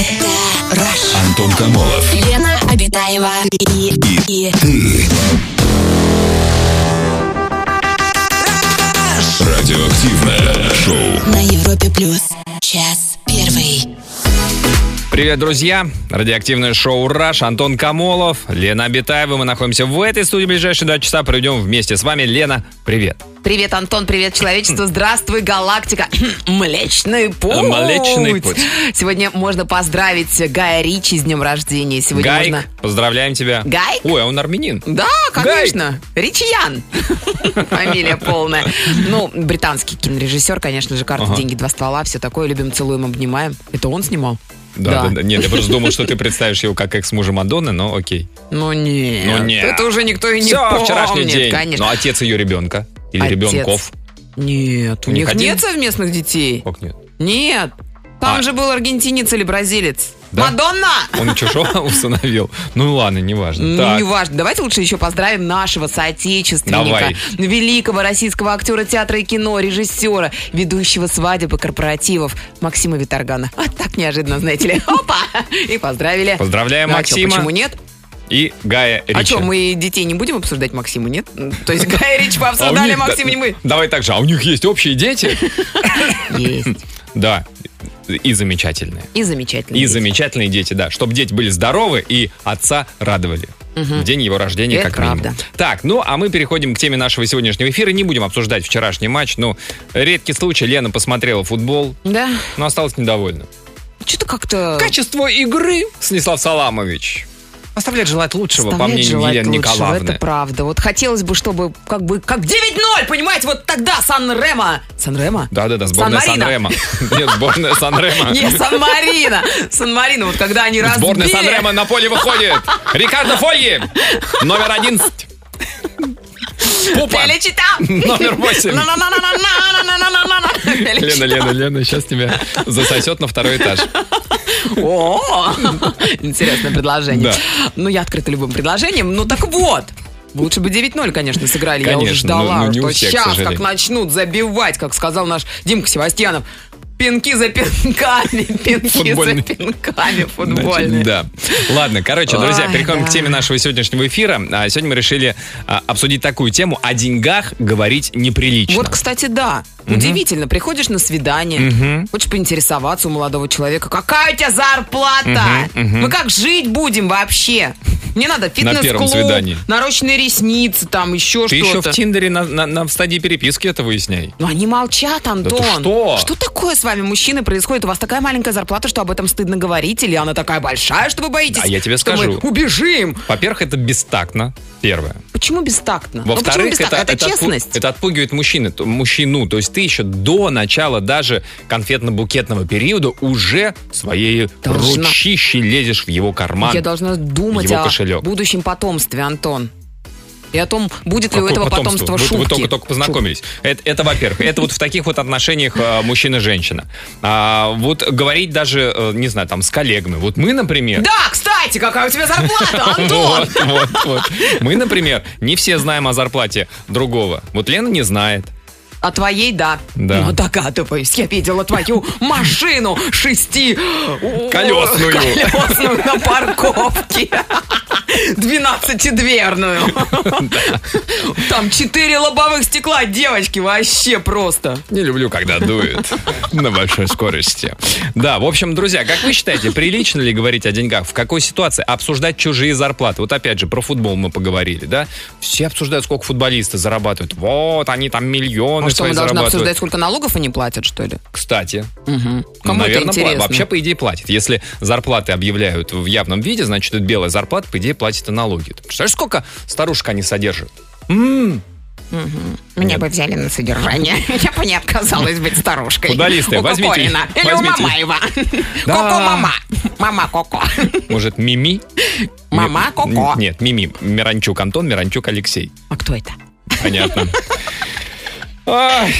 Это Rush. Антон Камолов. Лена Обитаева и, и, Ты. Радиоактивное шоу. на Европе плюс. Час первый. Привет, друзья! Радиоактивное шоу «Раш», Антон Камолов, Лена Абитаева. Мы находимся в этой студии в ближайшие два часа. Проведем вместе с вами. Лена, привет! Привет, Антон, привет, человечество. Здравствуй, галактика. Млечный путь. Млечный путь. Сегодня можно поздравить Гая Ричи с днем рождения. Сегодня Гайк, можно... поздравляем тебя. Гайк? Ой, а он армянин. Да, конечно. Ричиян. Фамилия полная. Ну, британский кинорежиссер, конечно же, карта, Ага. деньги, два ствола, все такое. Любим, целуем, обнимаем. Это он снимал? Да, да, да. Нет, я просто думал, что ты представишь его как экс-мужа Мадонны, но окей. Ну нет. Ну нет. Это уже никто и не Все, помнит. вчерашний день. Конечно. Ну, отец ее ребенка. Или Отец. ребенков. Нет, у У них них нет совместных детей. Как нет? Нет. Там А- же был аргентинец или бразилец. Да? Мадонна! Он чужого усыновил. Ну ладно, неважно. Ну, Так. неважно. Давайте лучше еще поздравим нашего соотечественника, Давай. великого российского актера театра и кино, режиссера, ведущего свадеб и корпоративов Максима Виторгана. А так неожиданно, знаете ли. Опа! И поздравили. Поздравляем Ну, а Максима. чё, почему нет? И Гая Ричи. А что, мы детей не будем обсуждать Максиму, нет? То есть Гая Рич А у пообсуждали, них- Максим не мы. Давай так же, а у них есть общие дети? Есть. Да, и замечательные. И замечательно. И замечательные дети, да. Чтобы дети были здоровы и отца радовали. В день его рождения, Это как минимум. правда. Так, ну а мы переходим к теме нашего сегодняшнего эфира. Не будем обсуждать вчерашний матч. Ну, редкий случай. Лена посмотрела футбол, Да. но осталась недовольна. Что-то как-то... Качество игры, Станислав Саламович, оставляет желать лучшего, по Оставляет мнению желать Елены лучшего, Николаевны. Это правда. Вот хотелось бы, чтобы как бы как 9-0, понимаете, вот тогда Сан-Ремо. Сан-Ремо? Да-да-да, сборная. Сан-Ремо. Нет, сборная Сан-Ремо. Не, Сан-Марино. Сан-Марино, вот когда они разбили. Сборная Сан-Ремо на поле выходит. Рикардо Фольи, номер 11. Попа. Телечита. Номер восемь. Лена, Лена, Лена, сейчас тебя засосет на второй этаж. О, интересное предложение. Да. Ну, я открыта любым предложением. Ну, так вот. Лучше бы 9-0, конечно, сыграли. Конечно, я уже ну, ну, ждала, но, но что всех, сейчас как начнут забивать, как сказал наш Димка Севастьянов. Пинки за пинками, пинки за пинками Значит, футбольные. да. Ладно, короче, друзья, Ой, переходим к да. теме нашего сегодняшнего эфира. А, Сегодня мы решили а, обсудить такую тему. О деньгах говорить неприлично. Вот, кстати, да. Удивительно. Приходишь на свидание, хочешь поинтересоваться у молодого человека, какая у тебя зарплата? Мы как жить будем вообще? Мне надо фитнес-клуб, нарощенные ресницы, там еще Ты еще что-то. в Тиндере на, на- на- стадии переписки это выясняй. Ну, они молчат, Антон. что? Что такое с вами, мужчины, происходит? У вас такая маленькая зарплата, что об этом стыдно говорить? Или она такая большая, что вы боитесь? А я тебе скажу. убежим. Во-первых, это бестактно, первое. Почему бестактно? Ну, почему Во-вторых, бестактно? это, это, отпу- честность. это отпугивает мужчины, то- мужчину. То есть ты еще до начала даже конфетно-букетного периода уже своей Должна. ручищей лезешь в его карман. Я должна думать его о кошелек. будущем потомстве, Антон. И о том, будет ли у этого потомство? потомства шутки. Вы только, только познакомились. Это, это, во-первых. Это вот в таких вот отношениях э, мужчина и женщина. А, вот говорить даже, э, не знаю, там, с коллегами. Вот мы, например... Да, кстати, какая у тебя зарплата, Антон? Вот, вот, вот. Мы, например, не все знаем о зарплате другого. Вот Лена не знает. А твоей, да. Да. Ну, догадываюсь, я видела твою машину шести... Колесную. Колесную на парковке. Двенадцатидверную. Там четыре лобовых стекла, девочки, вообще просто. Не люблю, когда дует на большой скорости. Да, в общем, друзья, как вы считаете, прилично ли говорить о деньгах? В какой ситуации обсуждать чужие зарплаты? Вот опять же, про футбол мы поговорили, да? Все обсуждают, сколько футболисты зарабатывают. Вот, они там миллионы А что, мы должны обсуждать, сколько налогов они платят, что ли? Кстати, Кому это наверное, пла- интересно? вообще, по идее, платит. Если зарплаты объявляют в явном виде, значит, это белая зарплата, по идее, платит и налоги. Ты представляешь, сколько старушек они содержат? Меня бы взяли на содержание. Я бы не отказалась быть старушкой. Футболисты, у возьмите- Кокорина. Или возьмите. у Мамаева. Да. Коко-мама. Мама Коко. Может, Мими? Мама Ми- Коко. Нет, Мими. Миранчук Антон, Миранчук Алексей. А кто это? Понятно.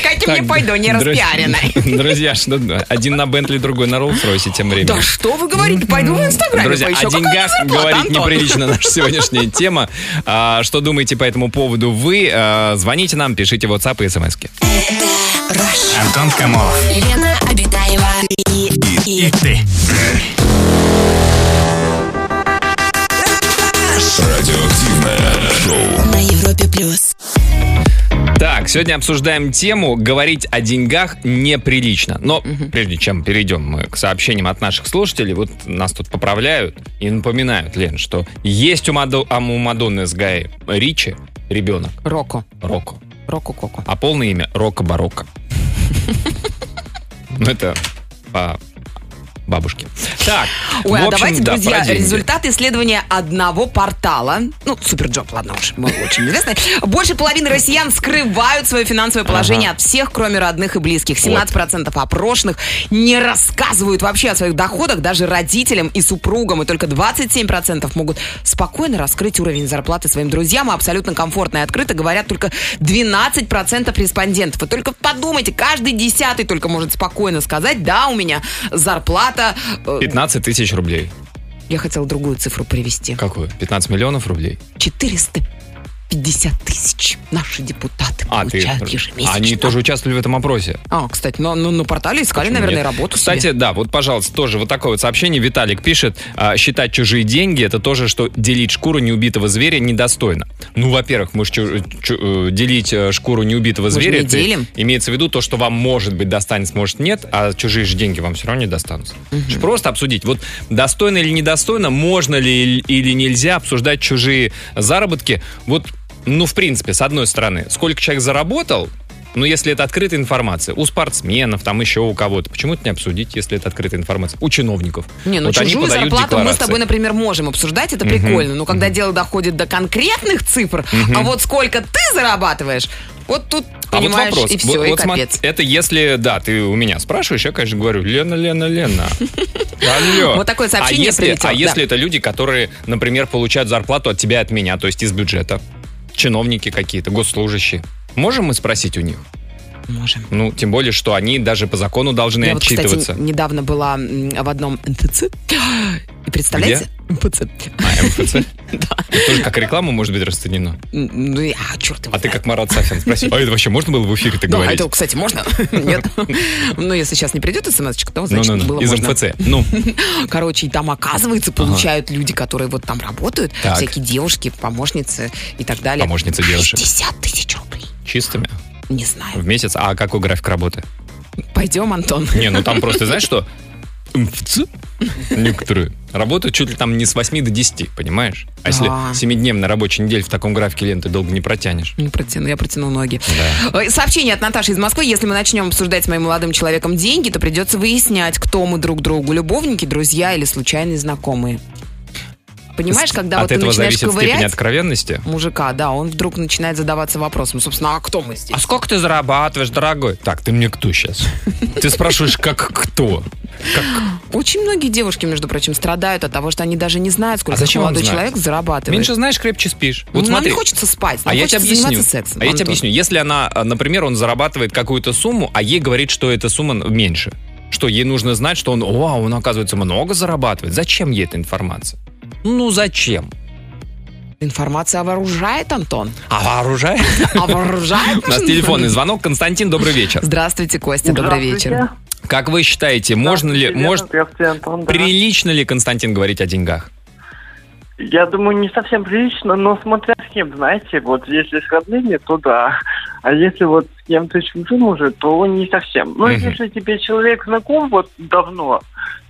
Катя, мне пойду, не распиаренной. Друзья, один на Бентли, другой на Роллс-Ройсе тем временем. Да что вы говорите? Пойду в Инстаграме Друзья, о деньгах говорить неприлично наша сегодняшняя тема. А, что думаете по этому поводу вы? А, звоните нам, пишите в WhatsApp и смс Антон Камов, Лена Обитаева. И, и, и ты. Радиоактивное шоу. На Европе Плюс сегодня обсуждаем тему «Говорить о деньгах неприлично». Но прежде чем перейдем мы к сообщениям от наших слушателей, вот нас тут поправляют и напоминают, Лен, что есть у, Мадо- а у Мадонны с Гай Ричи ребенок Роко. Роко, Роко Коко. а полное имя Рока Барокко. Ну, это по бабушке. Так, Ой, в а общем, давайте, да, друзья, результаты исследования одного портала, ну, Superjob, ладно уж, мы очень известны. Больше половины россиян скрывают свое финансовое положение от всех, кроме родных и близких. 17% опрошенных не рассказывают вообще о своих доходах даже родителям и супругам, и только 27% могут спокойно раскрыть уровень зарплаты своим друзьям, и абсолютно комфортно и открыто говорят только 12% респондентов. Вы только подумайте, каждый десятый только может спокойно сказать, да, у меня зарплата... э, 15 тысяч рублей. я хотела другую цифру привести. Какую? 15 миллионов рублей? 450 тысяч наши депутаты А, ты... получают ежемесячно. Они тоже участвовали в этом опросе. А, кстати, ну, ну, на портале искали, Почему наверное, нет? работу Кстати, себе. да, вот, пожалуйста, тоже вот такое вот сообщение. Виталик пишет, а, считать чужие деньги, это тоже, что делить шкуру неубитого зверя недостойно. Ну, во-первых, мы ж чу- чу- э, делить э, шкуру неубитого Мы же зверя, не это делим. имеется в виду то, что вам, может быть, достанется, может, нет, а чужие же деньги вам все равно не достанутся. Ж Просто обсудить, вот достойно или недостойно, можно ли или нельзя обсуждать чужие заработки. Вот, ну, в принципе, с одной стороны, сколько человек заработал, ну, если это открытая информация, у спортсменов, там еще у кого-то, почему это не обсудить, если это открытая информация? У чиновников. Не, ну Вот чужую зарплату мы с тобой, например, можем обсуждать, это прикольно. Но когда дело доходит до конкретных цифр, а вот сколько ты зарабатываешь, вот тут, А вот понимаешь, вопрос. и все, Вот- и вот капец. это если, да, ты у меня спрашиваешь, я, конечно, говорю, Лена, Лена, Лена. Алло. Вот такое сообщение а если, прилетело, А да. если это люди, которые, например, получают зарплату от тебя и от меня, то есть из бюджета, чиновники какие-то, госслужащие, можем мы спросить у них? Можем. Ну, тем более, что они даже по закону должны Я вот, отчитываться. кстати, недавно была в одном НТЦ. И представляете? МПЦ. А, МФЦ? Это тоже как реклама может быть расценено. Ну, и- а, черт его А ты как Марат Сафин спросил, а это вообще можно было в эфире так Да, говорить? это, кстати, можно? Нет. Ну, если сейчас не придет смс то значит, было из. МФЦ. Ну, Короче, и там, оказывается, получают люди, которые вот там работают, всякие девушки, помощницы и так далее. Помощницы девушек. 60 тысяч рублей. чистыми Не знаю. в месяц. А какой график работы? Пойдем, Антон. Не, ну там просто, знаешь что? МФЦ некоторые работают чуть ли там не с 8 до 10, понимаешь? А если Да. 7-дневная рабочая неделя в таком графике ленты долго не протянешь. Не протяну, я протяну ноги. Э, Сообщение от Наташи из Москвы. Если мы начнем обсуждать с моим молодым человеком деньги, то придется выяснять, кто мы друг другу. Любовники, друзья или случайные знакомые. Понимаешь, когда От вот ты этого начинаешь зависит степень ковырять откровенности. мужика, да, он вдруг начинает задаваться вопросом, собственно, а кто мы здесь? А сколько ты зарабатываешь, дорогой? Так, ты мне кто сейчас? Ты спрашиваешь, как кто? Очень многие девушки, между прочим, страдают от того, что они даже не знают, сколько А зачем молодой знает? человек зарабатывает. Меньше знаешь, крепче спишь. Ну, Вот нам смотри. не хочется спать, нам А я тебе хочется объясню. заниматься сексом. А я тебе Антон. объясню. Если она, а, например, он зарабатывает какую-то сумму, а ей говорит, что эта сумма меньше. Что ей нужно знать, что он, о, он, оказывается, много зарабатывает. Зачем ей эта информация? Ну, зачем? Информация вооружает, Антон. А вооружает? А вооружает? У нас телефонный звонок. Константин, добрый вечер. Здравствуйте, Костя, добрый вечер. Как вы считаете, можно ли, может, Здравствуйте, Антон, да. прилично ли, Константин, говорить о деньгах? Я думаю, не совсем прилично, но смотря с кем, знаете, вот если с родными, то да. А если вот с кем-то чужим уже, то не совсем. Ну, Мгм. если тебе человек знаком вот давно,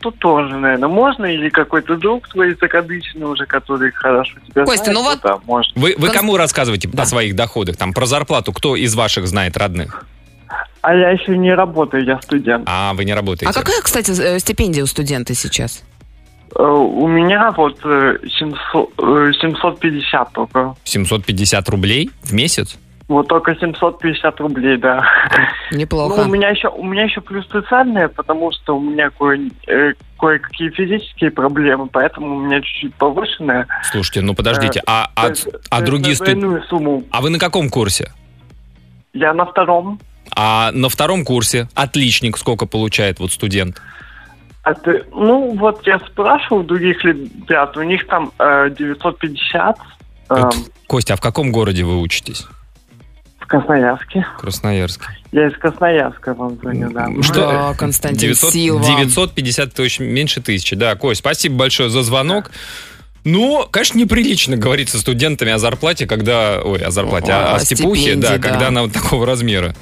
то тоже, наверное, можно. Или какой-то друг твой закадычный уже, который хорошо тебя Костя, знает, ну вот- да, можно. Вы, вы кому рассказываете Да. о своих доходах? Там про зарплату кто из ваших знает родных? А я еще не работаю, я студент. А, вы не работаете. А какая, кстати, э, стипендия у студента сейчас? Э, У меня вот э, 700, э, 750 только. 750 рублей в месяц? Вот только 750 рублей, да. Неплохо. Ну, у меня еще, у меня еще плюс социальные, потому что у меня кое, э, кое-какие физические проблемы, поэтому у меня чуть-чуть повышенная. Слушайте, ну подождите, а, То а, а есть другие студенты... А вы на каком курсе? Я на втором. А на втором курсе отличник сколько получает вот студент? А ты, ну, вот я спрашивал других ребят, у них там э, 950 э, Э, Костя, а в каком городе вы учитесь? Красноярске. Красноярск. Я из Красноярска вам звоню, да. Что? Да, Константин, 900, сил вам. 950, это очень меньше тысячи. Да, Кость, спасибо большое за звонок. Ну, конечно, неприлично говорить со студентами о зарплате, когда... Ой, о зарплате, о, О о степухе, да, да. когда она вот такого размера.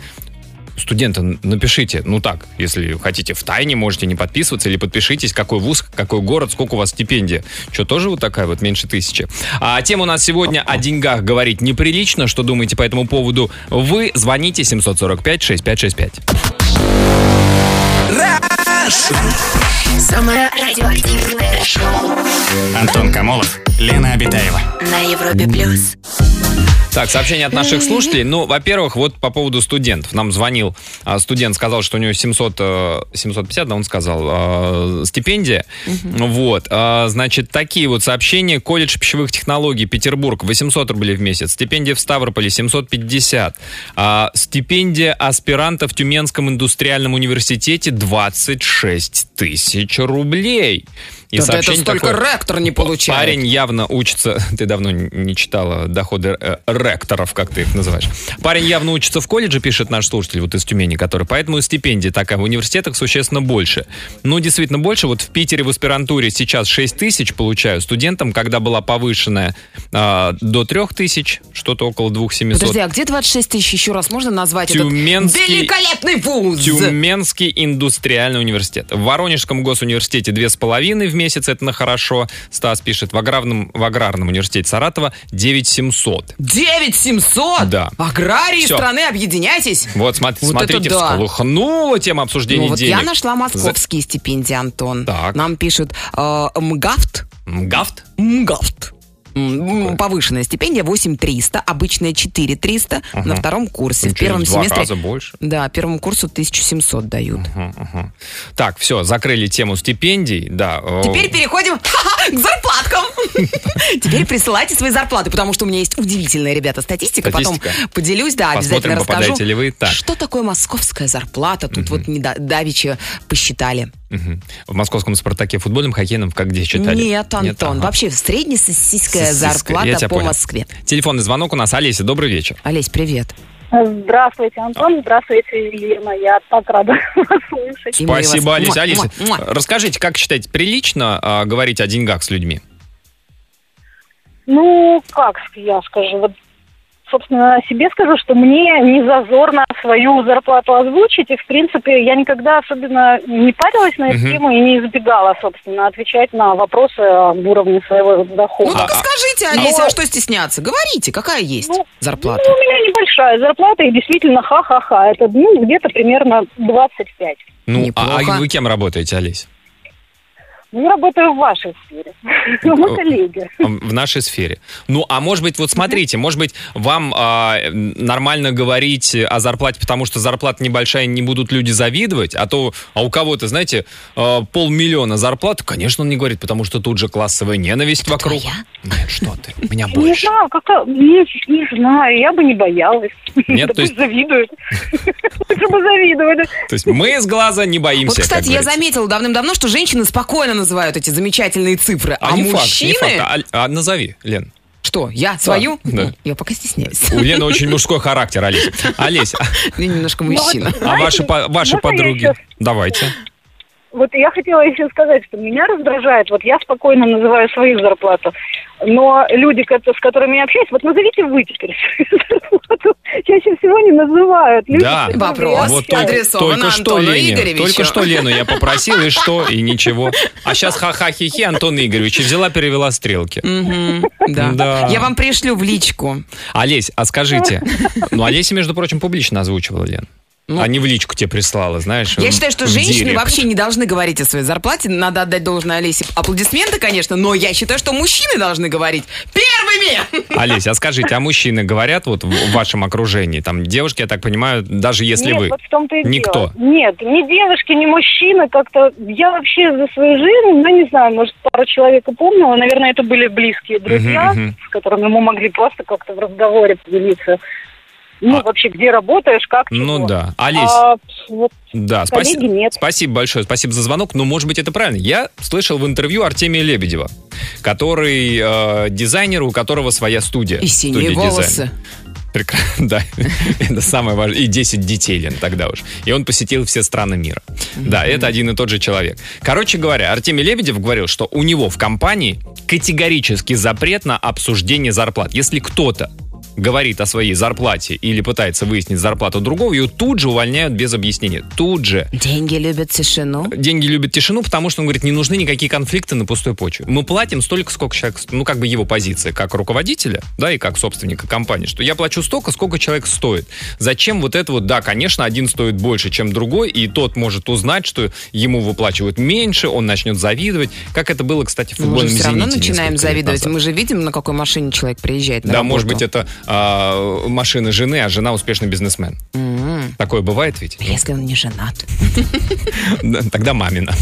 Студенты, н- напишите, ну так, если хотите в тайне, можете не подписываться, или подпишитесь, какой вуз, какой город, сколько у вас стипендия. Что, тоже вот такая вот, меньше тысячи? А тема у нас сегодня о деньгах говорить неприлично. Что думаете по этому поводу? Вы звоните 745-6565. Самое радиоактивное шоу Антон Камолов, Лена Обитаева. на Европе плюс. Так, сообщение от наших слушателей. Ну, во-первых, вот по поводу студентов. Нам звонил а, студент, сказал, что у него 700, э, 750, да, он сказал, э, стипендия. Вот, а, значит, такие вот сообщения. Колледж пищевых технологий Петербург 800 рублей в месяц. Стипендия в Ставрополе 750. А, стипендия аспиранта в Тюменском индустриальном университете 26 тысяч рублей. И Да это столько такое. ректор не получает. Парень явно учится, ты давно не читала доходы э, ректоров, как ты их называешь. Парень явно учится в колледже, пишет наш слушатель, вот из Тюмени, который, поэтому стипендия такая в университетах существенно больше. Ну, действительно больше. Вот в Питере в аспирантуре сейчас 6 тысяч получаю студентам, когда была повышенная а, до 3 тысяч, что-то около 2700. Подожди, а где 26 тысяч еще раз можно назвать Тюменский- этот великолепный вуз? Тюменский индустриальный университет. В Воронежском госуниверситете две с половиной в месяц, это на хорошо. Стас пишет. В аграрном, в аграрном университете Саратова 9700. 9700? Да. Аграрии Всё. страны, объединяйтесь. Вот, смотри- Вот смотрите, да. всколыхнула тема обсуждения Ну вот денег. я нашла московские стипендии, Антон. Так. Нам пишут э, МГАФТ. Гафт? МГАФТ. М, Повышенная стипендия 8300, обычная 4300 на втором курсе. В Через первом два семестре... раза больше. Да, первому курсу 1700 дают. Мгм, мгм. Так, все, закрыли тему стипендий. Да. Теперь переходим к зарплаткам. Теперь присылайте свои зарплаты, потому что у меня есть удивительная, ребята, статистика. Потом поделюсь, да, обязательно расскажу. ли вы. Что такое московская зарплата? Тут вот не давеча посчитали. Мгм. В московском «Спартаке» футбольном, хоккейном, как где читали? Нет, Антон, Ага. вообще среднесоссийская Сосиска, зарплата по понял. Москве. Телефонный звонок у нас. Олеся, добрый вечер. Олесь, привет. Здравствуйте, Антон. Здравствуйте, Елена. Я так рада вас слышать. Спасибо, Олеся. Олеся, расскажите, как считаете, прилично а, говорить о деньгах с людьми? Ну, как я скажу, вот, собственно, о себе скажу, что мне не зазорно свою зарплату озвучить, и, в принципе, я никогда особенно не парилась на эту тему и не избегала, собственно, отвечать на вопросы об уровне своего Ну дохода. только а- скажите, Олеся, а что стесняться? Говорите, какая есть Ну, зарплата? Ну, у меня небольшая зарплата, и действительно, ха-ха-ха, это, ну, где-то примерно 25. Ну, а, а вы кем работаете, Олесь? Ну, я работаю в вашей сфере. Мы коллеги. В нашей сфере. Ну, а может быть, вот смотрите, может быть, вам а, нормально говорить о зарплате, потому что зарплата небольшая, не будут люди завидовать, а то, а у кого-то, знаете, а, полмиллиона зарплаты, конечно, он не говорит, потому что тут же классовая ненависть вокруг. твоя? Нет, что ты, у меня Не больше. знаю, как-то, не, не знаю, я бы не боялась. Нет, Да то есть- завидуют. Лучше бы завидовали. То есть мы из глаза не боимся, Вот, кстати, я заметила давным-давно, что женщины спокойно называют эти замечательные цифры, а, А, не факт, мужчины... не факт. А, а назови, Лен. Что, я свою? да. Ну, Я пока стесняюсь. У Лены очень мужской характер, Олесь. Олесь, а- Я немножко мужчина. а ваши, ваши я подруги? Давайте. Вот я хотела еще сказать, что меня раздражает, вот я спокойно называю свою зарплату, но люди, с которыми я общаюсь, вот назовите вы теперь свою зарплату, чаще всего не называют. Люди, Да. которыми Вопрос. Вот адресован только что Лене, Игоревичу. только что Лену я попросил, и что, и ничего. А сейчас ха-ха-хи-хи Антон Игоревич, и взяла, перевела стрелки. Да. Я вам пришлю в личку. Олесь, а скажите, ну Олеся, между прочим, публично озвучивала, Лен. Ну. а не в личку тебе прислала, знаешь. Я в- считаю, что женщины директ. вообще не должны говорить о своей зарплате. Надо отдать должное Олесе. Аплодисменты, конечно, но я считаю, что мужчины должны говорить первыми. Олесь, а скажите, а мужчины говорят вот в в вашем окружении? Там девушки, я так понимаю, даже если Нет, вы. вот в том-то и Никто. дело. Нет, ни девушки, ни мужчины как-то... Я вообще за свою жизнь, ну, не знаю, может, пару человек и помнила. Наверное, это были близкие друзья, Мгм, мгм. с которыми мы могли просто как-то в разговоре поделиться. Ну, А- вообще, где работаешь, как, Ну чего. да. Олесь, А, вот, Да, спасибо. нет. Спасибо большое, спасибо за звонок. Но, может быть, это правильно. Я слышал в интервью Артемия Лебедева, который э, дизайнер, у которого своя студия. И синие студия волосы. дизайна. Прекрасно, да. Это самое важное. И 10 детей, Лен, тогда уж. И он посетил все страны мира. Да, это один и тот же человек. Короче говоря, Артемий Лебедев говорил, что у него в компании категорический запрет на обсуждение зарплат. Если кто-то говорит о своей зарплате или пытается выяснить зарплату другого, ее тут же увольняют без объяснения. Тут же. Деньги любят тишину. Деньги любят тишину, потому что он говорит, не нужны никакие конфликты на пустой почве. Мы платим столько, сколько человек, ну как бы его позиция, как руководителя, да, и как собственника компании, что я плачу столько, сколько человек стоит. Зачем вот это вот, да, конечно, один стоит больше, чем другой, и тот может узнать, что ему выплачивают меньше, он начнет завидовать, как это было, кстати, в Мы же футбольном все равно «Зените» начинаем завидовать. Мы же видим, на какой машине человек приезжает на Да, работу. может быть, это а, машина жены, а жена успешный бизнесмен. Такое бывает ведь? Если он не женат. Да, Тогда мамина.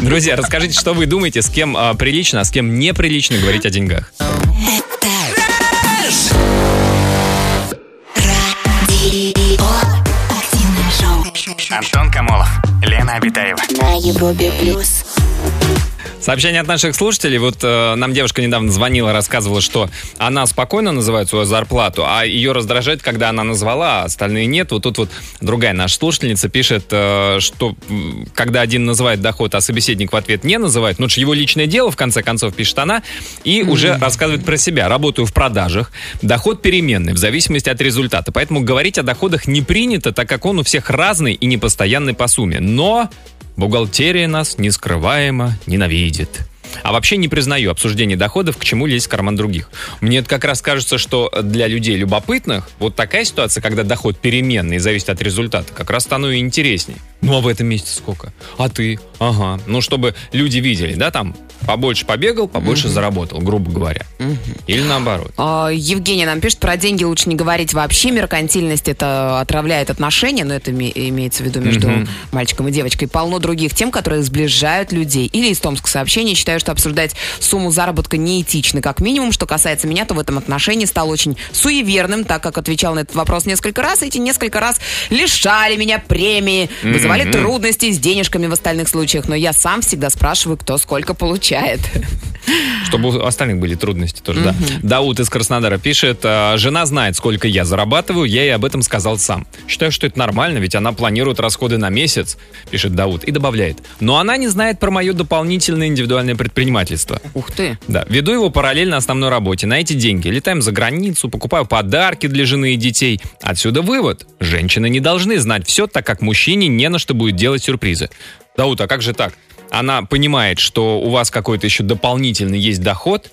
Друзья, расскажите, что вы думаете, с кем а, прилично, а с кем неприлично говорить о деньгах. Радио. Активное шоу. Антон Камолов, Лена Обитаева. На Европе плюс. Сообщение от наших слушателей. Вот э, нам девушка недавно звонила, рассказывала, что она спокойно называет свою зарплату, а ее раздражает, когда она назвала, а остальные нет. Вот тут вот другая наша слушательница пишет, э, что когда один называет доход, а собеседник в ответ не называет, ну это же его личное дело, в конце концов, пишет она, и уже рассказывает про себя. Работаю в продажах, доход переменный, в зависимости от результата. Поэтому говорить о доходах не принято, так как он у всех разный и непостоянный по сумме. Но Бухгалтерия нас нескрываемо ненавидит. А вообще не признаю обсуждение доходов, к чему лезть в карман других. Мне это как раз кажется, что для людей любопытных вот такая ситуация, когда доход переменный и зависит от результата, как раз становится интересней. Ну а в этом месяце сколько? А ты? Ага. Ну, чтобы люди видели, да, там побольше побегал, побольше заработал, грубо говоря. Или наоборот. А, Евгений нам пишет, про деньги лучше не говорить вообще. Меркантильность это отравляет отношения, но это име- имеется в виду между Мгм. мальчиком и девочкой. Полно других тем, которые сближают людей. Или из Томска сообщение. Считаю, что обсуждать сумму заработка неэтично. Как минимум, что касается меня, то в этом отношении стал очень суеверным, так как отвечал на этот вопрос несколько раз. и Эти несколько раз лишали меня премии, вызывали Мгм. трудности с денежками в остальных случаях. Но я сам всегда спрашиваю, кто сколько получает. Чтобы у остальных были трудности тоже, да. Дауд из Краснодара пишет, «А, жена знает, сколько я зарабатываю, я ей об этом сказал сам. Считаю, что это нормально, ведь она планирует расходы на месяц, пишет Дауд, и добавляет. Но она не знает про мое дополнительное индивидуальное предпринимательство. Ух ты. Да, веду его параллельно основной работе. На эти деньги летаем за границу, покупаю подарки для жены и детей. Отсюда вывод. Женщины не должны знать все, так как мужчине не на что будет делать сюрпризы. Дауд, а как же так? Она понимает, что у вас какой-то еще дополнительный есть доход,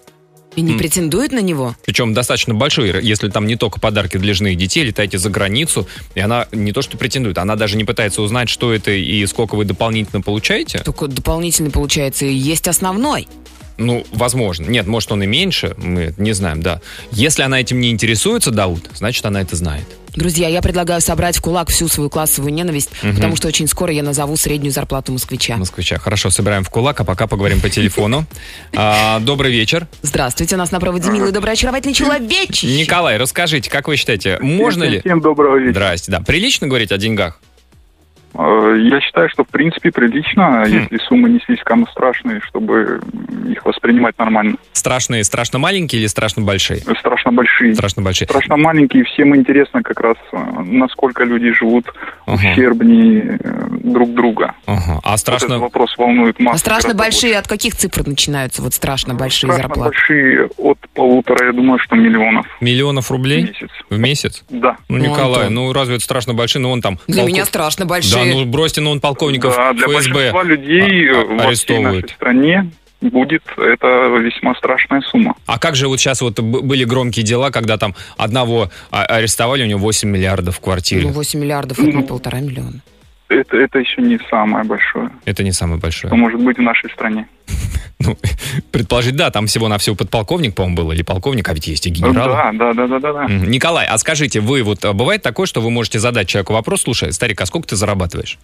И не претендует на него? причем достаточно большой, если там не только подарки для жены и детей, летаете за границу, и она не то что претендует, она даже не пытается узнать, что это и сколько вы дополнительно получаете. Только дополнительный, получается, и есть основной. Ну, возможно. Нет, может, он и меньше, мы не знаем, да. Если она этим не интересуется, Дауд, значит, она это знает. Друзья, я предлагаю собрать в кулак всю свою классовую ненависть, потому что очень скоро я назову среднюю зарплату москвича. Москвича. Хорошо, собираем в кулак, а пока поговорим по телефону. А, Добрый вечер. Здравствуйте, у нас на проводе милый, добрый, очаровательный человечек. Николай, расскажите, как вы считаете, можно ли... Всем доброго вечера. Здрасте, да. Прилично говорить о деньгах? Э, Я считаю, что в принципе прилично, если суммы не слишком страшные, чтобы их воспринимать нормально. Страшные, страшно маленькие или страшно большие? Страшно большие. Страшно большие. Страшно маленькие, всем интересно как раз, э, насколько люди живут Ага. ущербнее э, друг друга. Ага. А Вот этот страшно... вопрос волнует массу. А страшно гораздо большие, от каких цифр начинаются? Вот страшно большие Страшно зарплаты. большие от полутора, я думаю, что миллионов Миллионов в рублей месяц. в месяц? Да. Ну, Ну, Николай, Антон. ну разве это страшно большие? Ну, он там... Для полко- меня страшно Да, большие. ну бросьте, ну он полковников Да, для ФСБ большинства людей а- э, а- всей арестовывают. нашей стране будет это весьма страшная сумма. А как же вот сейчас вот были громкие дела, когда там одного а- арестовали, у него 8 миллиардов в квартире? Ну, 8 миллиардов, это Ну. полтора миллиона. Это, это еще не самое большое, Это не самое большое. что может быть в нашей стране. Ну, предположить, да, там всего на всего подполковник, по-моему, был, или полковник, а ведь есть и генерал. Да, да, да, да, да. Николай, а скажите, вы вот а, бывает такое, что вы можете задать человеку вопрос, слушай, старик, а сколько ты зарабатываешь?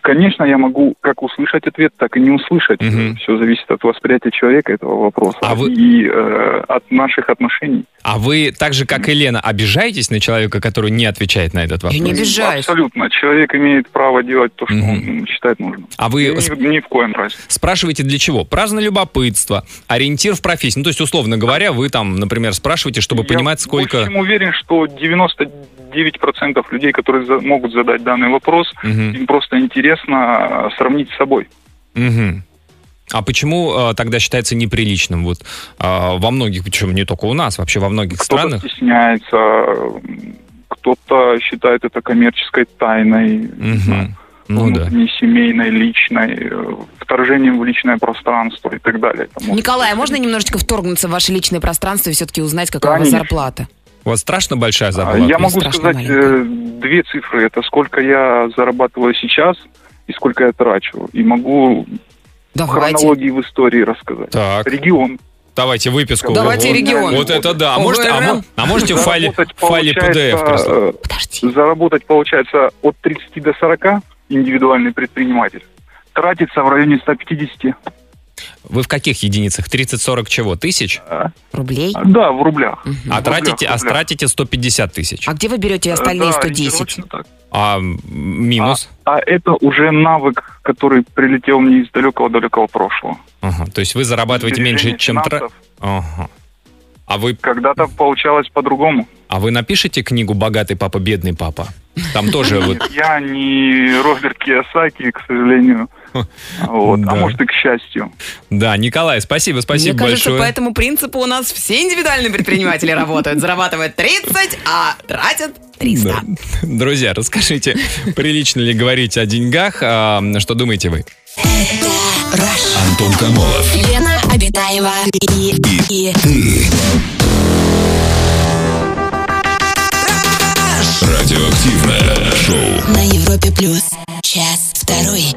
Конечно, я могу как услышать ответ, так и не услышать. Мгм. Все зависит от восприятия человека этого вопроса А вы- и э, от наших отношений. А вы так же, как и Лена, обижаетесь на человека, который не отвечает на этот вопрос? Я не обижаюсь. Абсолютно. Человек имеет право делать то, что Мгм. он считает нужным. А вы Ни, ни в коем разе. спрашиваете для чего? Праздно любопытство, ориентир в профессии. Ну, то есть, условно говоря, вы там, например, спрашиваете, чтобы понимать, Я сколько... в общем уверен, что 99% людей, которые за- могут задать данный вопрос, Мгм. им просто интересно э, сравнить с собой. Мгм. А почему э, тогда считается неприличным? Вот э, во многих, причем не только у нас, вообще во многих Кто-то странах. стесняется, м, кто-то считает это коммерческой тайной, не знаю, Мгм. Ну да. внутренней, семейной, личной, э, вторжением в личное пространство и так далее. Николай, а можно немножечко вторгнуться в ваше личное пространство и все-таки узнать, какая у вас Конечно. зарплата? У вас страшно большая А, зарплата? Я могу сказать маленькая. э, две цифры. Это сколько я зарабатываю сейчас и сколько я трачу. И могу в Давайте. хронологии в истории рассказать. Так, Регион. давайте выписку. Давайте Вот- регион. Вот это да. А можете, а а можете в файле, в файле PDF Подожди. Заработать получается от 30 до 40 индивидуальный предприниматель. Тратится в районе 150. Вы в каких единицах? 30-40 чего? Тысяч? Рублей? А, Да, в рублях. А В рублях, тратите, а рублях. тратите 150 тысяч? А где вы берете остальные Э, Да, 110? ориентировочно так. А минус? А это уже навык, который прилетел мне из далекого-далекого прошлого. Ага, То есть вы зарабатываете меньше, чем... тра-. Ага. А вы, Когда-то получалось по-другому. а вы напишите книгу «Богатый папа, бедный папа»? Там тоже вот... Я не Роберт Кiyosaki, к сожалению. Вот. Да. А может и к счастью. Да, Николай, спасибо, спасибо Мне кажется, большое. по этому принципу у нас все индивидуальные предприниматели работают. Зарабатывают 30, а тратят 300. Да. Друзья, расскажите, прилично ли говорить о деньгах? А, что думаете вы? Антон Камолов. Лена Обитаева и, и, Радиоактивное шоу. на Европе плюс. Час второй.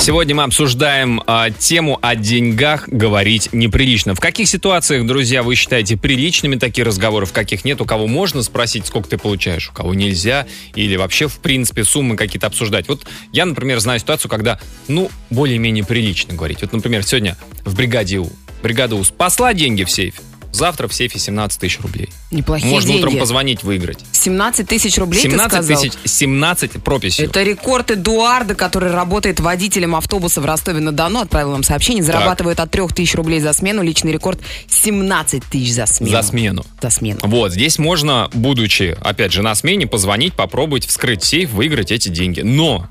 Сегодня мы обсуждаем а, тему о деньгах говорить неприлично. В каких ситуациях, друзья, вы считаете приличными такие разговоры, в каких нет? У кого можно спросить, сколько ты получаешь, у кого нельзя, или вообще, в принципе, суммы какие-то обсуждать. Вот я, например, знаю ситуацию, когда, ну, более-менее прилично говорить. Вот, например, сегодня в бригаде У. Бригада У спасла деньги в сейфе. Завтра в сейфе 17 тысяч рублей. Неплохие Можно деньги. утром позвонить, выиграть. 17 тысяч рублей, ты 17 сказал? тысяч, 17 прописью. Это рекорд Эдуарда, который работает водителем автобуса в Ростове-на-Дону. Отправил нам сообщение. Зарабатывает от 3 тысяч рублей за смену. Личный рекорд 17 тысяч за смену. За смену. За смену. Вот, здесь можно, будучи, опять же, на смене, позвонить, попробовать вскрыть сейф, выиграть эти деньги. Но,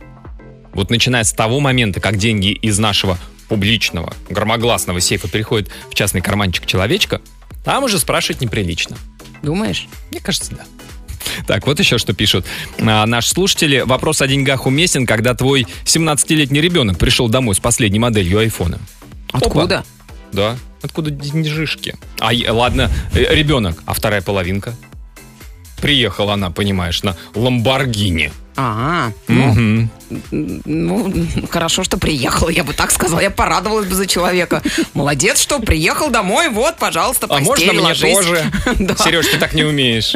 вот начиная с того момента, как деньги из нашего публичного, громогласного сейфа переходят в частный карманчик человечка, там уже спрашивать неприлично. Думаешь? Мне кажется, да. Так, вот еще что пишут. А, наши слушатели. Вопрос о деньгах уместен, когда твой 17-летний ребенок пришел домой с последней моделью айфона. Откуда? Да. Откуда деньжишки? А, ладно, э, ребенок, а вторая половинка? Приехала она, понимаешь, на Ламборгини. А, ну, ну, хорошо, что приехал, я бы так сказала. Я порадовалась бы за человека. Молодец, что приехал домой, вот, пожалуйста, А постель, можно мне ложись. тоже? Да. Сереж, ты так не умеешь.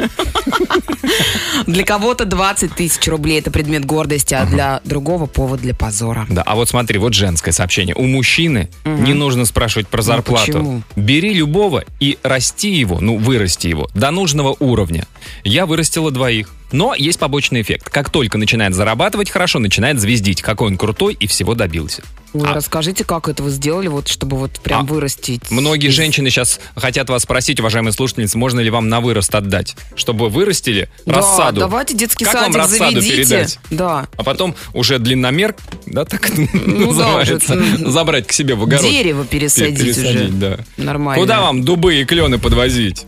Для кого-то 20 тысяч рублей это предмет гордости, а для другого повод для позора. Да, а вот смотри, вот женское сообщение. У мужчины не нужно спрашивать про зарплату. Ну? Бери любого и расти его, ну, вырасти его до нужного уровня. Я вырастила двоих. Но есть побочный эффект. Как только начинает зарабатывать хорошо, начинает звездить, какой он крутой и всего добился. Ой, А- расскажите, как это вы сделали, вот, чтобы вот прям А вырастить. Многие из- женщины сейчас хотят вас спросить, уважаемые слушательницы, можно ли вам на вырост отдать, чтобы вы вырастили Да, рассаду. давайте детский Как вам садик рассаду заведите. передать? Да. А потом уже длинномер, да, так Ну да, называется, уже, м, забрать к себе в огород. Дерево пересадить, Пересадить, уже. да. Нормально. Куда вам дубы и клены подвозить?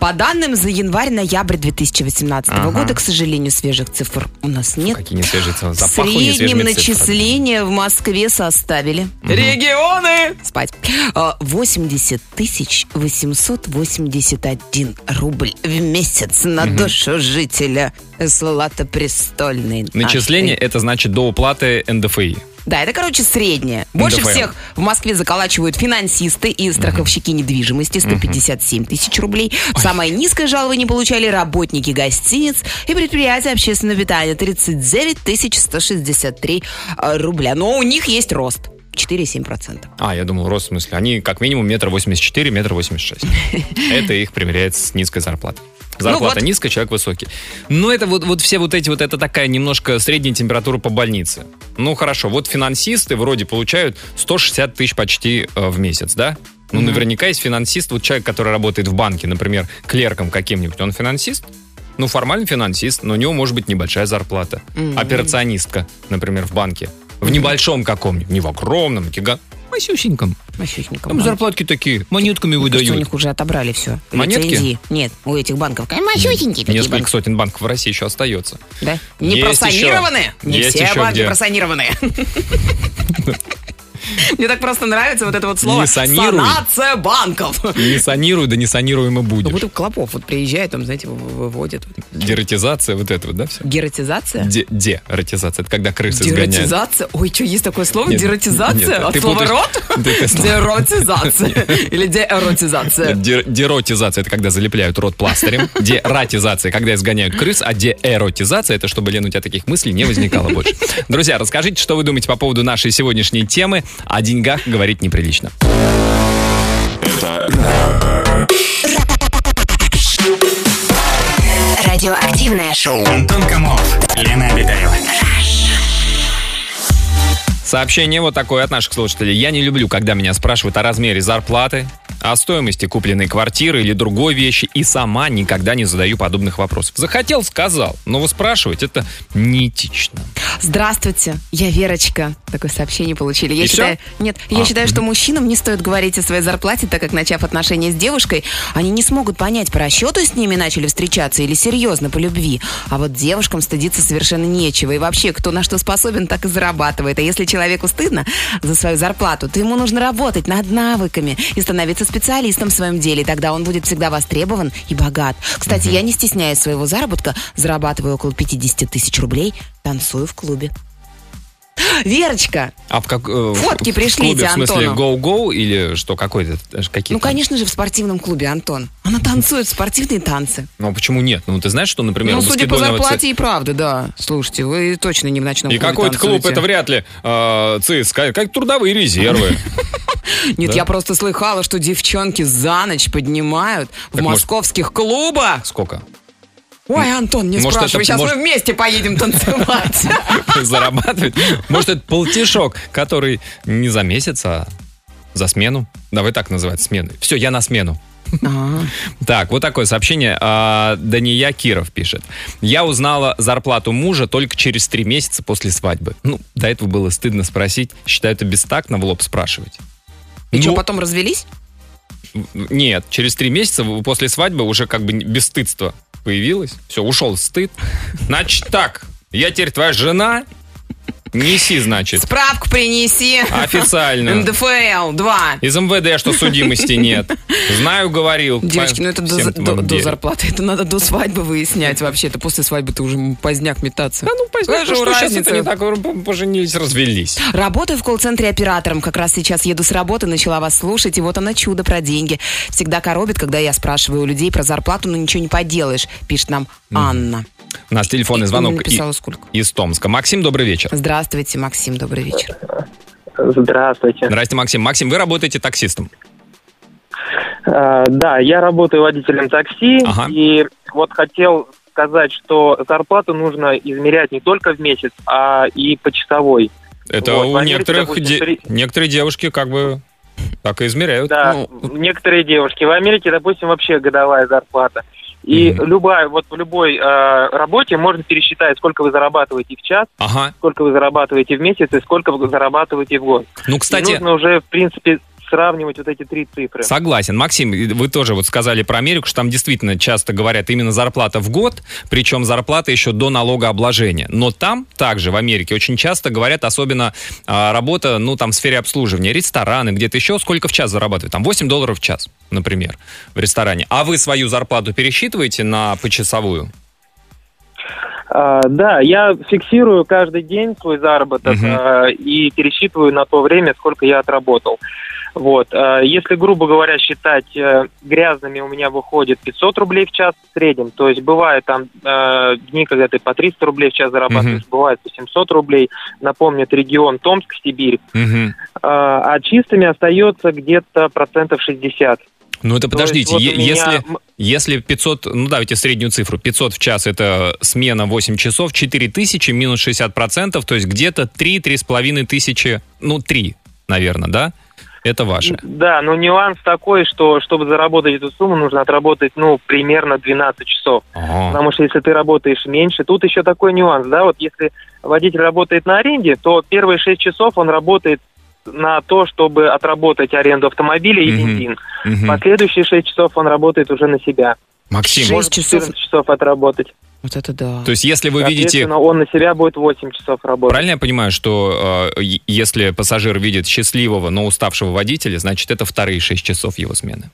По данным за январь-ноябрь 2018 Ага. года, к сожалению, свежих цифр у нас нет. Какие не свежие цены? В среднем начисления в Москве составили регионы спать А, 80 тысяч 881 рубль в месяц на душу жителя Златопрестольной. нашей. Начисление – это значит до уплаты НДФИ. Да, это, короче, среднее. Больше НДФЛ. всех в Москве заколачивают финансисты и страховщики недвижимости 157 тысяч рублей. Самое низкое жалование получали работники гостиниц и предприятия общественного питания 39 тысяч 163 э, рубля. Но у них есть рост. 4,7%. А, я думал, рост в смысле. Они как минимум метр восемьдесят четыре, метр восемьдесят шесть. Это их примеряет с низкой зарплатой. Зарплата вот. низкая, человек высокий. Но это вот, вот все вот эти вот, это такая немножко средняя температура по больнице. Ну, хорошо, вот финансисты вроде получают 160 тысяч почти э, в месяц, да? Ну, наверняка есть финансист, вот человек, который работает в банке, например, клерком каким-нибудь, он финансист? Ну, формально финансист, но у него может быть небольшая зарплата. Операционистка, например, в банке. В небольшом каком-нибудь, не в огромном, а гига... Масюсеньком. Масюсеньком. Там зарплатки такие, монетками Кажется, у выдают. них уже отобрали все. Монетки? Нет, у этих банков. Масюсенькие такие Несколько банки. сотен банков в России еще остается. Да? Не Есть просанированы? еще. Не Есть все еще банки где. просанированы. Мне так просто нравится вот это вот слово Не санируй. «санация банков». Не санируй, да не санируемо Как будешь. будто Клопов вот приезжает, там, знаете, вы- выводит. Дератизация, вот это вот, да, все? Гератизация? Де- Дератизация, это когда крысы сгоняют. Дератизация? Ой, что, есть такое слово? Нет, Дератизация? нет, От слова путаешь. рот? Дератизация. Или деэротизация. Дер- Деротизация, это когда залепляют рот пластырем. Дератизация, когда изгоняют крыс. А деэротизация, это чтобы, Лен, у тебя таких мыслей не возникало больше. Друзья, расскажите, что вы думаете по поводу нашей сегодняшней темы. О деньгах говорить неприлично. Радиоактивное шоу. Антон Камолов, Лена Обитаева. Сообщение вот такое от наших слушателей. Я не люблю, когда меня спрашивают о размере зарплаты, о стоимости купленной квартиры или другой вещи, и сама никогда не задаю подобных вопросов. Захотел, сказал, но вы спрашивать это неэтично. Здравствуйте, я Верочка. Такое сообщение получили. Я И считаю, всё? нет, я А, считаю, что мужчинам не стоит говорить о своей зарплате, так как начав отношения с девушкой, они не смогут понять, по расчету с ними начали встречаться или серьезно по любви. А вот девушкам стыдиться совершенно нечего. И вообще, кто на что способен, так и зарабатывает. А если человеку стыдно за свою зарплату, то ему нужно работать над навыками и становиться специалистом в своем деле. И тогда он будет всегда востребован и богат. Кстати, я не стесняюсь своего заработка, зарабатываю около 50 тысяч рублей, танцую в клубе. Верочка, А в как, э, Фотки в- в пришлите клубе, в смысле Антону. go-go или что, какой-то, э, какие ну, конечно же, в спортивном клубе, Антон. Она танцует спортивные танцы. Ну, а почему нет? Ну, ты знаешь, что, например, ну, судя по зарплате и правда, да. Слушайте, вы точно не в ночном И клубе какой-то клуб, это вряд ли э, ЦСКА, как трудовые резервы. Нет, да? я просто слыхала, что девчонки за ночь поднимают в Так, может- московских клубах. Сколько? Ой, Антон, не Может, спрашивай, это- сейчас может- мы вместе поедем танцевать. Зарабатывать? Может, это полтишок, который не за месяц, а за смену? Давай так называть, смены. Все, я на смену. А, Так, вот такое сообщение. А, Дания Киров пишет. Я узнала зарплату мужа только через три месяца после свадьбы. Ну, до этого было стыдно спросить. Считаю это бестактно в лоб спрашивать. И Ну, что, потом развелись? Нет, через три месяца после свадьбы уже как бы бесстыдство появилось. Все, ушел стыд. Значит так, я теперь твоя жена. Неси, значит, Справку принеси. официально. НДФЛ 2. Из МВД, что судимости нет. Знаю, говорил. Девочки, ну это до, до- до зарплаты. Это надо до свадьбы выяснять вообще. Это после свадьбы ты уже поздняк метаться. Да ну, поздняк, ну, что, сейчас разница? это не так, поженились, развелись. Работаю в колл-центре оператором. Как раз сейчас еду с работы, начала вас слушать, и вот оно чудо про деньги. Всегда коробит, когда я спрашиваю у людей про зарплату, но ничего не поделаешь, пишет нам Анна. У нас телефонный И звонок написала и- сколько. из Томска. Максим, добрый вечер. Здравствуйте, Максим, добрый вечер. Здравствуйте. Здрасте, Максим. Максим, вы работаете таксистом. А, Да, я работаю водителем такси, Ага. и вот хотел сказать, что зарплату нужно измерять не только в месяц, а и по часовой. Это Вот, у Америке, некоторых, допустим, де- при- некоторые девушки как бы так и измеряют. Да, Ну, некоторые девушки. В Америке, допустим, вообще годовая зарплата. И Мгм. любая, вот в любой э, работе можно пересчитать, сколько вы зарабатываете в час, Ага. сколько вы зарабатываете в месяц и сколько вы зарабатываете в год. Ну, И кстати, нужно уже, в принципе, сравнивать вот эти три цифры. Согласен. Максим, вы тоже вот сказали про Америку, что там действительно часто говорят именно зарплата в год, причем зарплата еще до налогообложения. Но там также, в Америке, очень часто говорят, особенно а, работа, ну, там, в сфере обслуживания, рестораны, где-то еще, сколько в час зарабатывают? Там 8 долларов в час, например, в ресторане. А вы свою зарплату пересчитываете на почасовую? А, да, я фиксирую каждый день свой заработок Мгм. а, и пересчитываю на то время, сколько я отработал. Вот. а, Если, грубо говоря, считать э, грязными, у меня выходит 500 рублей в час в среднем. То есть бывает там э, дни, когда ты по 300 рублей в час зарабатываешь, бывает по 700 рублей. Напомню, это регион Томск, Сибирь. Мгм. А чистыми остается где-то процентов 60. Ну это То подождите, вот меня если, м- если 500, ну давайте среднюю цифру, 500 в час это смена 8 часов, 4000 минус 60%, то есть где-то 3-3,5 тысячи, ну 3, наверное, да? Это ваше. Да, но нюанс такой, что чтобы заработать эту сумму, нужно отработать, ну, примерно 12 часов. Ага. Потому что если ты работаешь меньше, тут еще такой нюанс, да, вот если водитель работает на аренде, то первые 6 часов он работает на то, чтобы отработать аренду автомобиля и бензин. Мгм. Последующие 6 часов он работает уже на себя. Максим, Шесть Может часов. 14 часов отработать. Вот это да. то есть если вы видите... Он на себя будет 8 часов работать. Правильно я понимаю, что э, если пассажир видит счастливого, но уставшего водителя, значит, это вторые 6 часов его смены.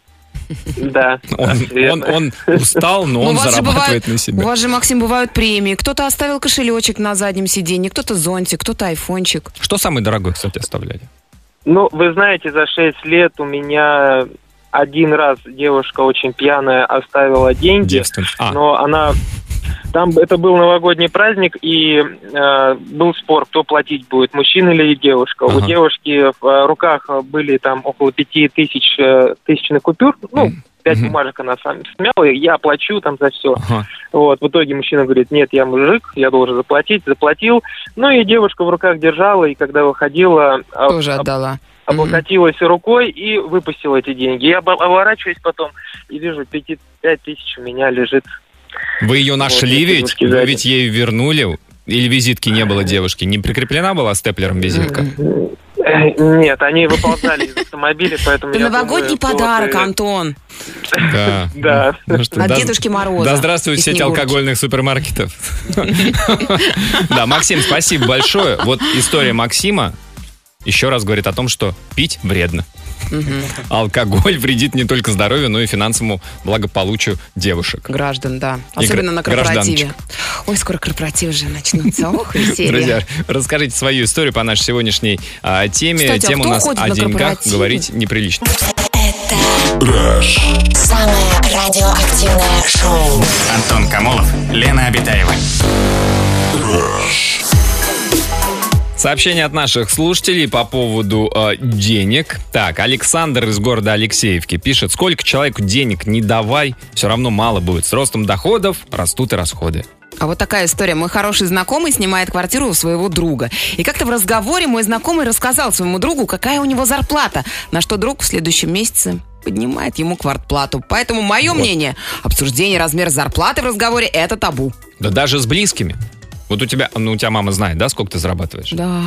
Да. Он, он, он устал, но Ну, он у зарабатывает бывает- на У себя. вас же, Максим, бывают премии. Кто-то оставил кошелечек на заднем сиденье, кто-то зонтик, кто-то айфончик. Что самый дорогой, кстати, оставляли? Ну, вы знаете, за 6 лет у меня один раз девушка очень пьяная оставила деньги. Девственность. А, но она там это был новогодний праздник и э, был спор, кто платить будет, мужчина или девушка. У Ага. девушки в э, руках были там около пяти тысяч э, тысячных купюр, ну пять Мгм. бумажек она сам смяла, и я плачу там за все. ага. Вот, в итоге мужчина говорит, нет, я мужик, я должен заплатить, заплатил. Ну и девушка в руках держала, и когда выходила, а- Тоже об- отдала. облокотилась рукой и выпустила эти деньги. Я обо- оборачиваюсь потом и вижу, пяти- пять тысяч у меня лежит. Вы ее нашли Вот, ведь? Вы ведь ей вернули? Или визитки не было девушки? Не прикреплена была степлером визитка? Нет, они выползали из автомобиля, поэтому Это я новогодний думаю, подарок, вот, Антон. Да. Да. Ну что, От да- Дедушки Мороза Да здравствует сеть алкогольных супермаркетов. Да, Максим, спасибо большое. Вот история Максима еще раз говорит о том, что пить вредно. Алкоголь вредит не только здоровью, но и финансовому благополучию девушек. Граждан, да. Особенно на корпоративе. Ой, скоро корпоративы же начнутся. Ох, веселье. Друзья, расскажите свою историю по нашей сегодняшней а, теме. Кстати, а Тема у нас о на деньгах говорить неприлично. Самое радиоактивное шоу. Антон Камолов, Лена Обитаева. Сообщение от наших слушателей по поводу э, денег. Так, Александр из города Алексеевки пишет, сколько человеку денег не давай, все равно мало будет. С ростом доходов растут и расходы. А вот такая история. Мой хороший знакомый снимает квартиру у своего друга. И как-то в разговоре мой знакомый рассказал своему другу, какая у него зарплата. На что друг в следующем месяце поднимает ему квартплату. Поэтому мое мнение, обсуждение размера зарплаты в разговоре – это табу. Да даже с близкими. Вот у тебя, ну у тебя мама знает, да, сколько ты зарабатываешь? Да.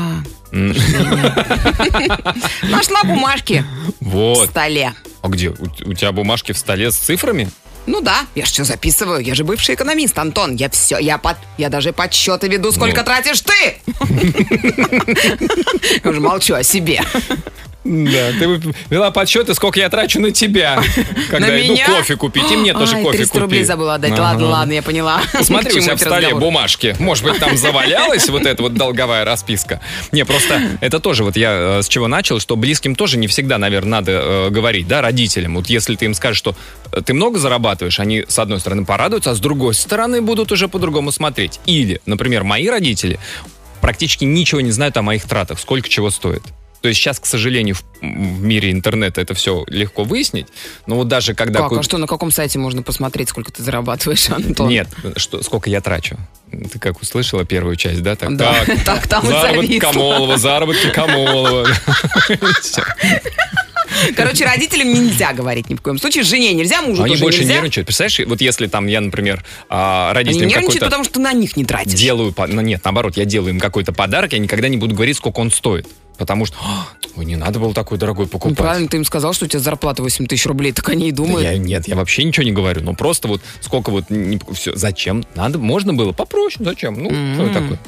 Нашла бумажки в Вот. столе. А где? У, у тебя бумажки в столе с цифрами? Ну да, я же все записываю. Я же бывший экономист, Антон. Я все, я под, я даже подсчеты веду, сколько Ну. тратишь ты. Уже молчу о себе. Да, ты вела подсчеты, сколько я трачу на тебя, когда На иду меня? кофе купить. И мне тоже Ай, кофе 300 рублей купи. забыла отдать. Ага. Ладно, ладно, я поняла. Смотри, у тебя в столе разговор. бумажки. Может быть, там завалялась вот эта вот долговая расписка. Не, просто это тоже вот я э, с чего начал, что близким тоже не всегда, наверное, надо э, говорить, да, родителям. Вот если ты им скажешь, что э, ты много зарабатываешь, они, с одной стороны, порадуются, а с другой стороны будут уже по-другому смотреть. Или, например, мои родители практически ничего не знают о моих тратах, сколько чего стоит. То есть сейчас, к сожалению, в, в мире интернета это все легко выяснить. Но вот даже когда... Как, ку- а что, на каком сайте можно посмотреть, сколько ты зарабатываешь, Антон? Нет, что, сколько я трачу. Ты как услышала первую часть, да? Так, Да, так, так там заработки. Камолова, заработки Камолова. Короче, родителям нельзя говорить ни в коем случае. Жене нельзя, мужу Они тоже больше нельзя. нервничают. Представляешь, вот если там я, например, а, Они родителям нервничают, какой-то потому что на них не тратишь. делаю... ну, Нет, наоборот, я делаю им какой-то подарок, я никогда не буду говорить, сколько он стоит. Потому что, «А, ой, не надо было такой дорогой Ну, покупать. правильно, ты им сказал, что у тебя зарплата 8 тысяч рублей, так они и Да думают. я, нет, я вообще ничего не говорю. Ну, просто вот сколько вот... все, зачем? Надо, можно было попроще. Зачем? Ну, что М. такое?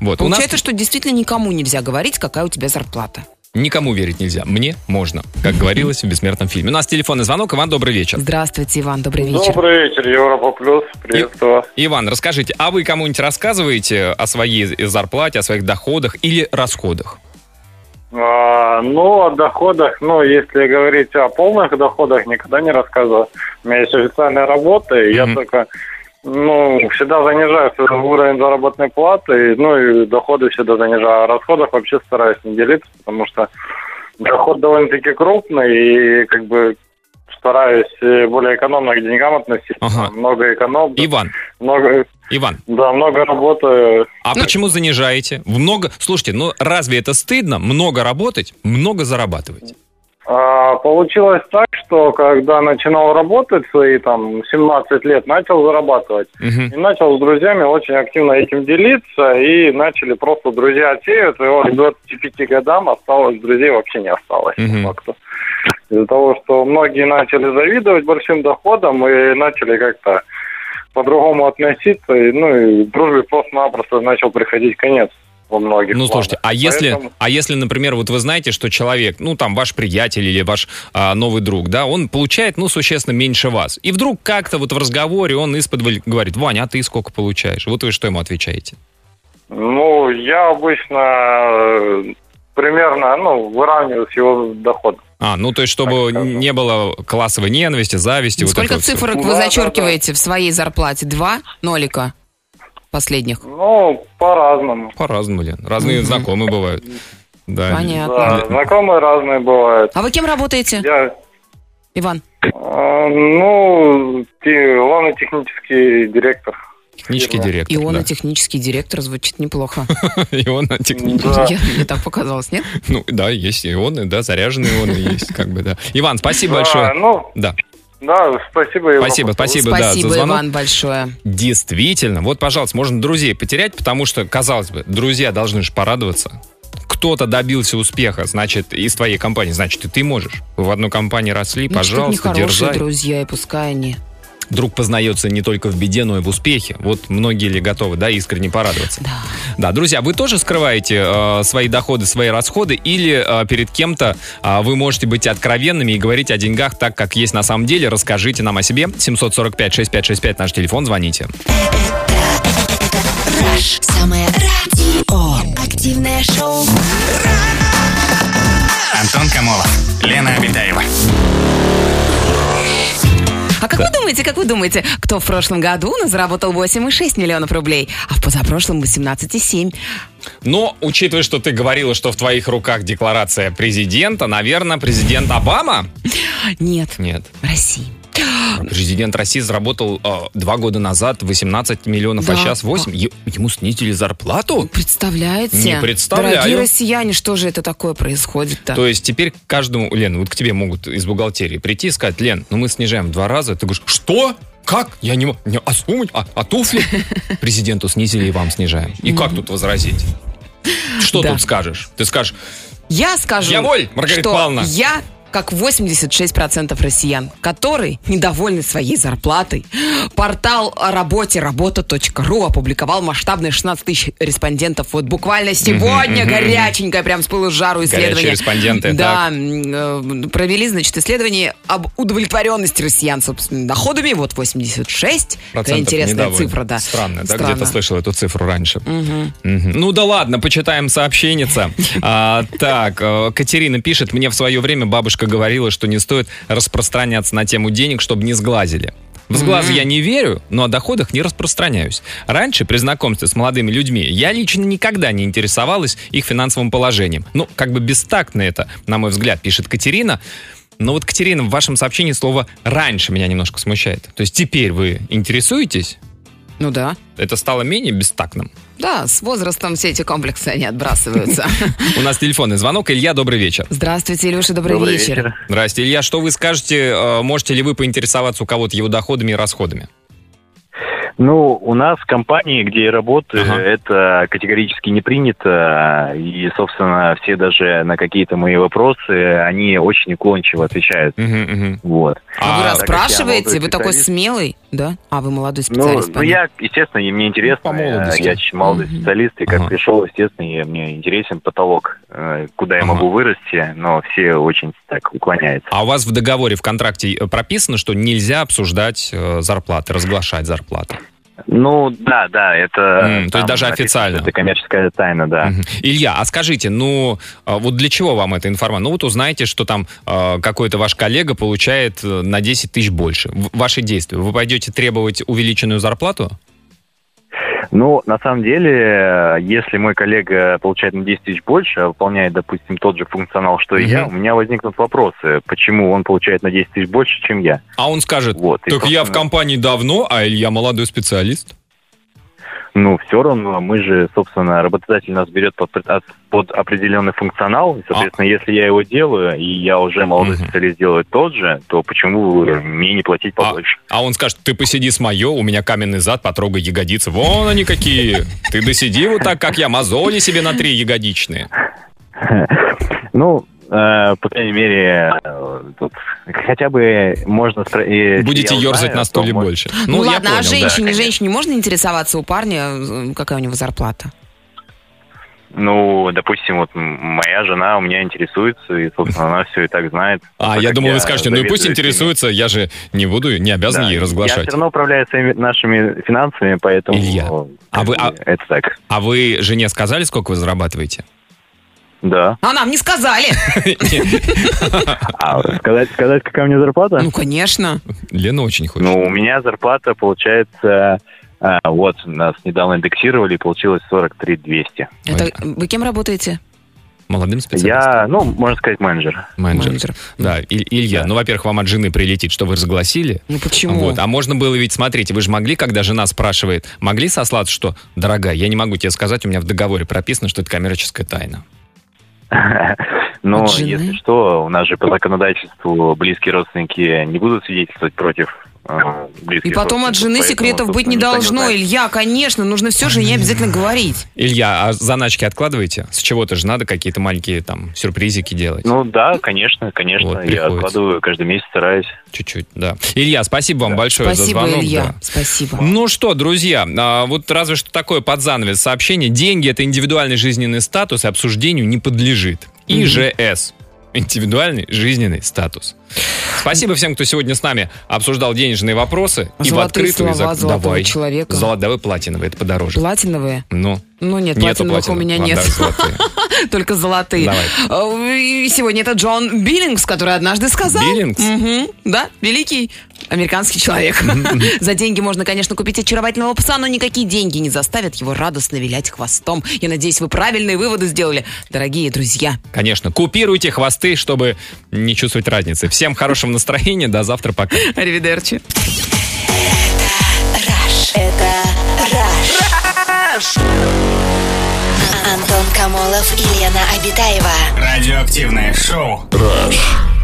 Вот, у нас... Получается, что действительно никому нельзя говорить, какая у тебя зарплата. Никому верить нельзя. Мне можно, как говорилось в бессмертном фильме. У нас телефонный звонок. Иван, добрый вечер. Здравствуйте, Иван, добрый вечер. Добрый вечер, Европа Плюс. Приветствую. Иван, расскажите, а вы кому-нибудь рассказываете о своей зарплате, о своих доходах или расходах? А, ну, о доходах, ну, если говорить о полных доходах, никогда не рассказываю. У меня есть официальная работа, и я только, ну, всегда занижаю уровень заработной платы, ну, и доходы всегда занижаю. А о расходах вообще стараюсь не делиться, потому что доход довольно-таки крупный, и как бы стараюсь э, более экономно к деньгам относиться. Ага. Много эконом. Иван, Много, Иван, да, много работаю. а почему занижаете? Много, слушайте, ну разве это стыдно? Много работать, много зарабатывать. А, получилось так, что когда начинал работать свои там 17 лет, начал зарабатывать. Мгм. И начал с друзьями очень активно этим делиться, и начали просто друзья отсеют, и вот к 25 годам осталось, друзей вообще не осталось. по Мгм. факту. Из-за того, что многие начали завидовать большим доходам и начали как-то по-другому относиться, и, ну и дружбе просто-напросто начал приходить конец во многих Ну, планах. слушайте, а если, Поэтому- а если, например, вот вы знаете, что человек, ну, там, ваш приятель или ваш а, новый друг, да, он получает, ну, существенно меньше вас. И вдруг как-то вот в разговоре он из говорит, Ваня, а ты сколько получаешь? Вот вы что ему отвечаете? Ну, я обычно э, примерно, ну, выравниваю с его доходом. А, ну, то есть, чтобы не было классовой ненависти, зависти. вот Сколько вот цифрок вы Да, да, зачеркиваете в своей зарплате? Два нолика последних? Ну, по-разному. По-разному, Лен. Разные знакомые бывают. Да. Понятно. Да, знакомые разные бывают. А вы кем работаете, Я, Иван? э, ну, главный технический директор. Технический директор. Ионно-технический директор звучит неплохо. да. Ионно-технический. Да. Я- Мне так показалось, нет? Ну, да, есть ионы, да, заряженные ионы есть, как бы, да. Иван, спасибо Да, большое. ну, Да. да, спасибо. Европа. Спасибо, спасибо, да, Спасибо, за звонок. Иван, большое. Действительно. Вот, пожалуйста, можно друзей потерять, потому что, казалось бы, друзья должны же порадоваться. Кто-то добился успеха, значит, из твоей компании, значит, и ты можешь. Вы в одной компании росли, Ну, пожалуйста, нехорошие дерзай. друзья, и пускай они. Друг познается не только в беде, но и в успехе. Вот многие ли готовы, да, искренне порадоваться. Да. Да, друзья, вы тоже скрываете э, свои доходы, свои расходы, или э, перед кем-то э, вы можете быть откровенными и говорить о деньгах так, как есть на самом деле. Расскажите нам о себе. 745-6565 наш телефон, звоните. Самое радио. Активное шоу. Антон Камолов, Лена Обитаева. А как вы думаете, как вы думаете, кто в прошлом году заработал 8,6 миллионов рублей, а в позапрошлом 18,7? Но, учитывая, что ты говорила, что в твоих руках декларация президента, наверное, президент Обама? Нет, Нет. России. Президент России заработал э, два года назад 18 миллионов, а Да. сейчас 8. Е- ему снизили зарплату? Представляете? Не представляю. Дорогие россияне, что же это такое происходит-то? То есть теперь каждому, Лен, вот к тебе могут из бухгалтерии прийти и сказать, Лен, ну мы снижаем в два раза. Ты говоришь, что? Как? Я не могу. А сумму? А, а туфли? Президенту снизили и вам снижаем. И как тут возразить? Что Да. тут скажешь? Ты скажешь, Я скажу, Я воль, Маргарита что Павловна. я как 86% россиян, которые недовольны своей зарплатой. Портал о работе работа.ру опубликовал масштабные 16 тысяч респондентов. Вот буквально сегодня горяченькое, прям с пылу жару исследование. Горячие респонденты, Да, так. э, провели, значит, исследование об удовлетворенности россиян собственными доходами. Вот 86. Такая процентов интересная недовольны. цифра, да. Странно, да, Странно. где-то слышал эту цифру раньше. Мгм. Ну да ладно, почитаем сообщенница. А, так, э, Катерина пишет, мне в свое время бабушка говорила, что не стоит распространяться на тему денег, чтобы не сглазили. В сглазы я не верю, но о доходах не распространяюсь. Раньше, при знакомстве с молодыми людьми, я лично никогда не интересовалась их финансовым положением. Ну, как бы бестактно это, на мой взгляд, пишет Катерина. Но вот, Катерина, в вашем сообщении слово «раньше» меня немножко смущает. То есть теперь вы интересуетесь? Ну да. Это стало менее бестактным. Да, с возрастом все эти комплексы, они отбрасываются. У нас телефонный звонок. Илья, добрый вечер. Здравствуйте, Илюша, добрый, вечер. Здрасте, Илья. Что вы скажете? э, Можете ли вы поинтересоваться у кого-то его доходами и расходами? Ну, у нас в компании, где я работаю, Ага. это категорически не принято. И, собственно, все даже на какие-то мои вопросы, они очень уклончиво отвечают. Мгм, мгм. Вот. А, вы А, я расспрашиваете? Вы такой смелый? Да? А, вы молодой Ну, специалист. ну, понятно. я, естественно, и мне интересно. по молодости. э, Я очень молодой специалист, и как пришел, естественно, и мне интересен потолок, э, куда я могу вырасти, но все очень так уклоняются. А у вас в договоре, в контракте э, прописано, что нельзя обсуждать зарплаты, разглашать зарплаты? Ну, да, да, это... М, то есть там даже написано, официально. Это коммерческая тайна, да. Мгм. Илья, а скажите, ну а вот для чего вам эта информация? Ну вот узнаете, что там э, какой-то ваш коллега получает э, на 10 тысяч больше. В- ваши действия. Вы пойдете требовать увеличенную зарплату? Ну, на самом деле, если мой коллега получает на 10 тысяч больше, а выполняет, допустим, тот же функционал, что и я, у меня возникнут вопросы, почему он получает на 10 тысяч больше, чем я. А он скажет, Вот, и, так я в собственно, компании давно, а Илья молодой специалист. Ну, все равно, мы же, собственно, работодатель нас берет под, под определенный функционал, и, соответственно, если я его делаю, и я уже молодой специалист делаю тот же, то почему мне не платить побольше? А он скажет, ты посиди с мое, у меня каменный зад, потрогай ягодицы. Вон они какие. Ты досиди вот так, как я, мозоли себе на три ягодичные. Ну, э, по крайней мере, э, тут хотя бы можно... если Будете я ерзать на то стуле больше. Ну, я ладно, а понял, да. женщине, женщине можно интересоваться у парня, э, какая у него зарплата? Ну, допустим, вот моя жена у меня интересуется, и, собственно, она все и так знает. А, я думал, вы скажете, ну и пусть интересуется, я же не буду, не обязан Да, ей Я разглашать. все равно управляю своими нашими финансами, поэтому Илья, а вы, а, это так. а вы жене сказали, сколько вы зарабатываете? Да. А нам не сказали. А сказать, сказать, какая у меня зарплата? Ну, конечно. Лена очень хочет. Ну, у меня зарплата получается... а, вот, нас недавно индексировали, и получилось 43 200. Это, вы кем работаете? Молодым специалистом. Я, ну, можно сказать, менеджер. Менеджер. Да, И- Илья, ну, во-первых, вам от жены прилетит, что вы разгласили. Ну, почему? Вот. А можно было ведь, смотрите, вы же могли, когда жена спрашивает, могли сослаться, что, дорогая, я не могу тебе сказать, у меня в договоре прописано, что это коммерческая тайна. Но, если что, у нас же по законодательству близкие родственники не будут свидетельствовать против И потом от жены секретов быть не должно, знает. Илья, конечно, нужно все жене обязательно говорить. Илья, а заначки откладываете? С чего-то же надо какие-то маленькие там сюрпризики делать. Ну да, конечно, конечно. Вот, я откладываю каждый месяц, стараюсь. Чуть-чуть, да. Илья, спасибо вам большое Спасибо, за звонок. Илья, да. спасибо. Ну что, друзья, а, вот разве что такое под занавес сообщение. Деньги – это индивидуальный жизненный статус, и обсуждению не подлежит. ИЖС. Индивидуальный жизненный статус. Спасибо всем, кто сегодня с нами обсуждал денежные вопросы. и в Золотые открытую. слова за- золотого Давай. человека. Золотовый платиновый, это подороже. Платиновые? Ну, Ну нет, Нету платиновых у платиновых, меня нет. золотые. Только золотые. Давай. Э, и Сегодня это Джон Биллингс, который однажды сказал. Биллингс? Да, великий американский человек. За деньги можно, конечно, купить очаровательного пса, но никакие деньги не заставят его радостно вилять хвостом. Я надеюсь, вы правильные выводы сделали, дорогие друзья. Конечно, купируйте хвосты, чтобы не чувствовать разницы. Всем хорошего настроения, до завтра, пока. Аривидерчи. Это Раш. Антон Камолов и Лена Обитаева. Радиоактивное шоу. Rush.